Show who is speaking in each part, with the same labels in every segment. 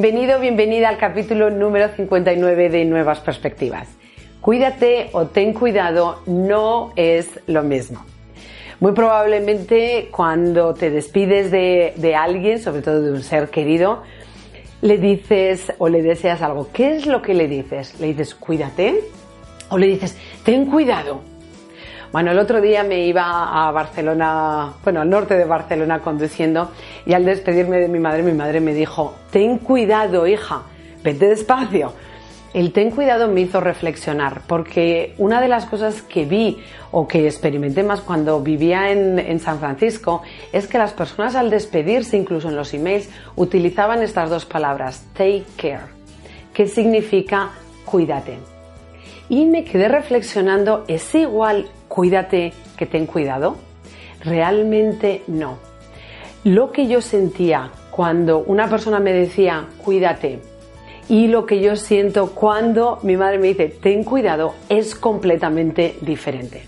Speaker 1: Bienvenido, bienvenida al capítulo número 59 de Nuevas Perspectivas. Cuídate o ten cuidado no es lo mismo. Muy probablemente cuando te despides de, de, alguien, sobre todo de un ser querido, le dices o le deseas algo. ¿Qué es lo que le dices? ¿Le dices cuídate? ¿O le dices ten cuidado? Bueno, el otro día me iba a Barcelona, bueno, al norte de Barcelona conduciendo y al despedirme de mi madre, mi madre me dijo, ten cuidado, hija, vete despacio. El ten cuidado me hizo reflexionar porque una de las cosas que vi o que experimenté más cuando vivía en, en, San Francisco es que las personas al despedirse, incluso en los emails, utilizaban estas dos palabras, take care, que significa cuídate. Y me quedé reflexionando, ¿es igual cuídate que ten cuidado? Realmente no. Lo que yo sentía cuando una persona me decía cuídate y lo que yo siento cuando mi madre me dice ten cuidado es completamente diferente.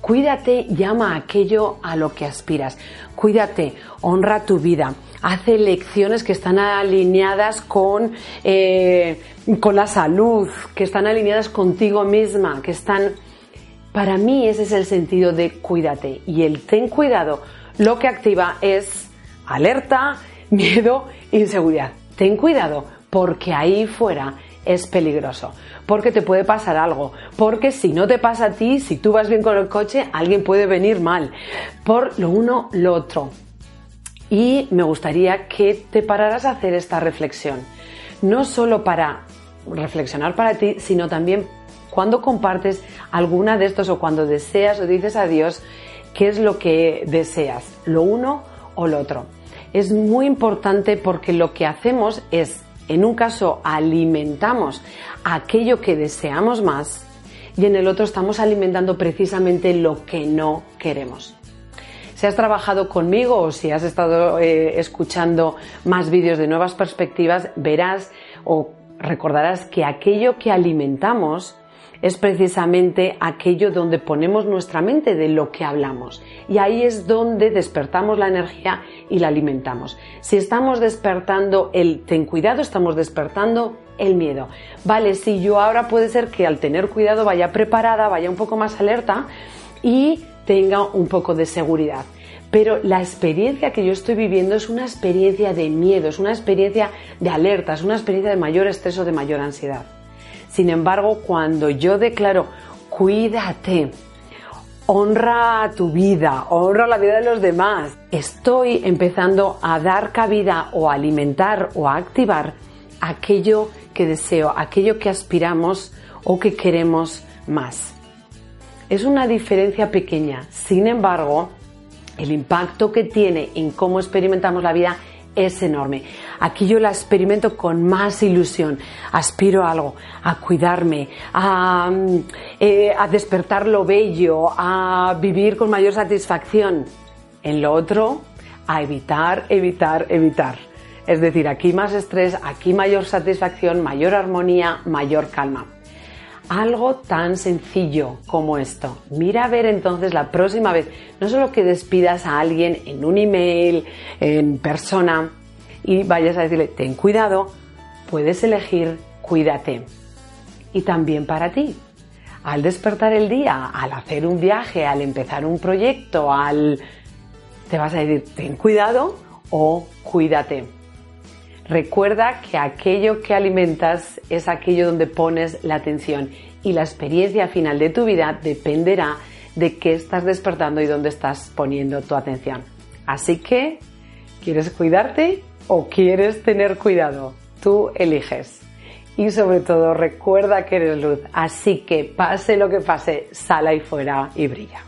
Speaker 1: Cuídate llama aquello a lo que aspiras. Cuídate, honra tu vida. Haz elecciones que están alineadas con, eh, con la salud, que están alineadas contigo misma, que están... Para mí ese es el sentido de cuídate. Y el ten cuidado lo que activa es alerta, miedo, inseguridad. Ten cuidado porque ahí fuera es peligroso, porque te puede pasar algo, porque si no te pasa a ti, si tú vas bien con el coche, alguien puede venir mal, por lo uno, lo otro. Y me gustaría que te pararas a hacer esta reflexión, no solo para reflexionar para ti, sino también cuando compartes alguna de estos o cuando deseas o dices a Dios qué es lo que deseas, lo uno o lo otro. Es muy importante porque lo que hacemos es, en un caso, alimentamos aquello que deseamos más y en el otro estamos alimentando precisamente lo que no queremos. Si has trabajado conmigo o si has estado eh, escuchando más vídeos de nuevas perspectivas, verás o recordarás que aquello que alimentamos es precisamente aquello donde ponemos nuestra mente de lo que hablamos. Y ahí es donde despertamos la energía y la alimentamos. Si estamos despertando el ten cuidado, estamos despertando el miedo. Vale, si yo ahora puede ser que al tener cuidado vaya preparada, vaya un poco más alerta y tenga un poco de seguridad. Pero la experiencia que yo estoy viviendo es una experiencia de miedo, es una experiencia de alerta, es una experiencia de mayor estrés o de mayor ansiedad. Sin embargo, cuando yo declaro, cuídate, honra tu vida, honra la vida de los demás, estoy empezando a dar cabida o a alimentar o a activar aquello que deseo, aquello que aspiramos o que queremos más. Es una diferencia pequeña, sin embargo, el impacto que tiene en cómo experimentamos la vida es enorme. Aquí yo la experimento con más ilusión. Aspiro a algo, a cuidarme, a, eh, a despertar lo bello, a vivir con mayor satisfacción. En lo otro, a evitar, evitar, evitar. Es decir, aquí más estrés, aquí mayor satisfacción, mayor armonía, mayor calma. Algo tan sencillo como esto. Mira a ver entonces la próxima vez, no solo que despidas a alguien en un email, en persona, y vayas a decirle, ten cuidado, puedes elegir cuídate. Y también para ti. Al despertar el día, al hacer un viaje, al empezar un proyecto, al... te vas a decir, ten cuidado o cuídate. Recuerda que aquello que alimentas es aquello donde pones la atención y la experiencia final de tu vida dependerá de qué estás despertando y dónde estás poniendo tu atención. Así que, ¿quieres cuidarte o quieres tener cuidado? Tú eliges. y sobre todo recuerda que eres luz. Así que pase lo que pase, sal ahí fuera y brilla.